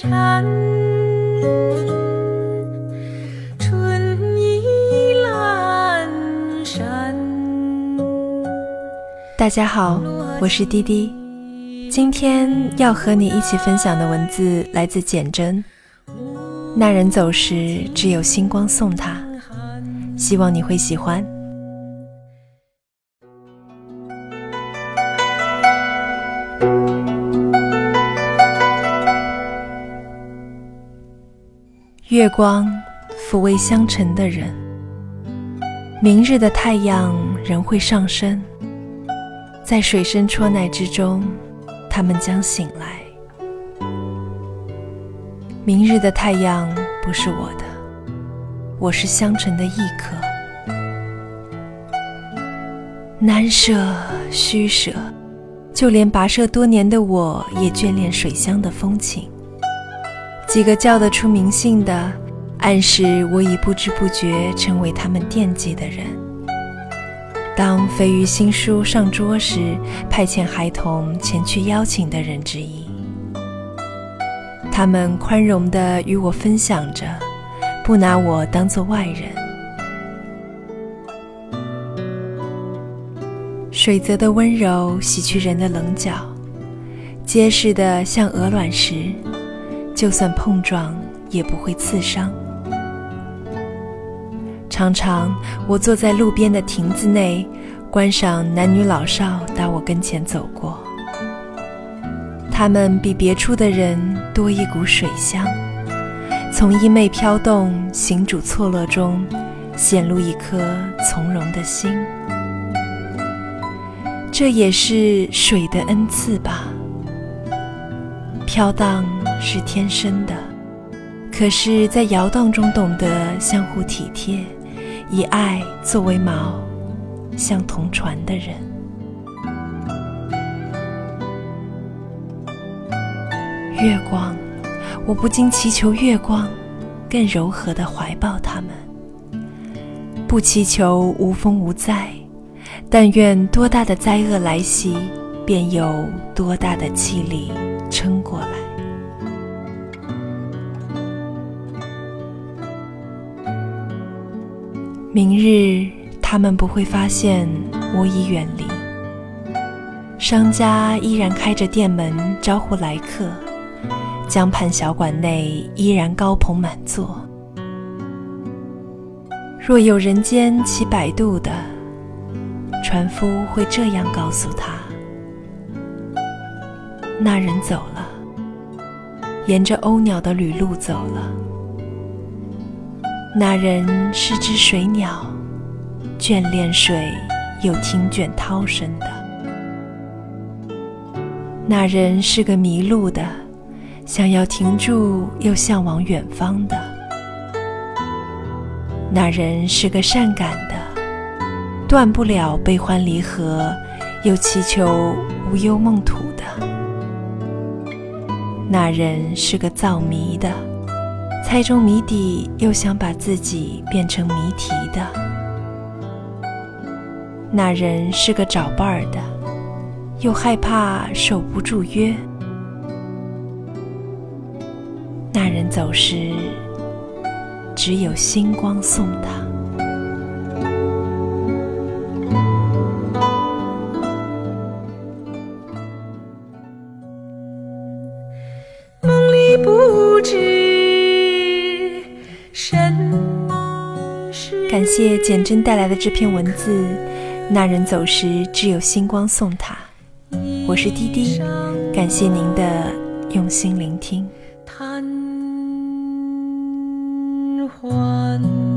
缠，春意阑珊。大家好，我是滴滴。今天要和你一起分享的文字来自简真。那人走时，只有星光送他。希望你会喜欢。月光抚慰相沉的人，明日的太阳仍会上升，在水深戳奶之中，他们将醒来。明日的太阳不是我的。我是香尘的一颗，难舍虚舍，就连跋涉多年的我也眷恋水乡的风情。几个叫得出名姓的，暗示我已不知不觉成为他们惦记的人。当肥鱼新书上桌时，派遣孩童前去邀请的人之一。他们宽容地与我分享着。不拿我当做外人。水泽的温柔洗去人的棱角，结实的像鹅卵石，就算碰撞也不会刺伤。常常我坐在路边的亭子内，观赏男女老少打我跟前走过，他们比别处的人多一股水香。从衣袂飘动、行主错落中，显露一颗从容的心。这也是水的恩赐吧。飘荡是天生的，可是，在摇荡中懂得相互体贴，以爱作为锚，像同船的人。月光。我不禁祈求月光，更柔和地怀抱他们。不祈求无风无灾，但愿多大的灾厄来袭，便有多大的气力撑过来。明日他们不会发现我已远离，商家依然开着店门招呼来客。江畔小馆内依然高朋满座。若有人间起摆渡的船夫，会这样告诉他：那人走了，沿着鸥鸟的旅路走了。那人是只水鸟，眷恋水，又听卷涛声的。那人是个迷路的。想要停住，又向往远方的那人是个善感的，断不了悲欢离合，又祈求无忧梦土那人是个造谜的，猜中谜底又想把自己变成谜题的那人是个找伴儿的，又害怕守不住约。那人走时，只有星光送他。感谢简真带来的这篇文字。那人走时，只有星光送他。我是滴滴，感谢您的用心聆听。换。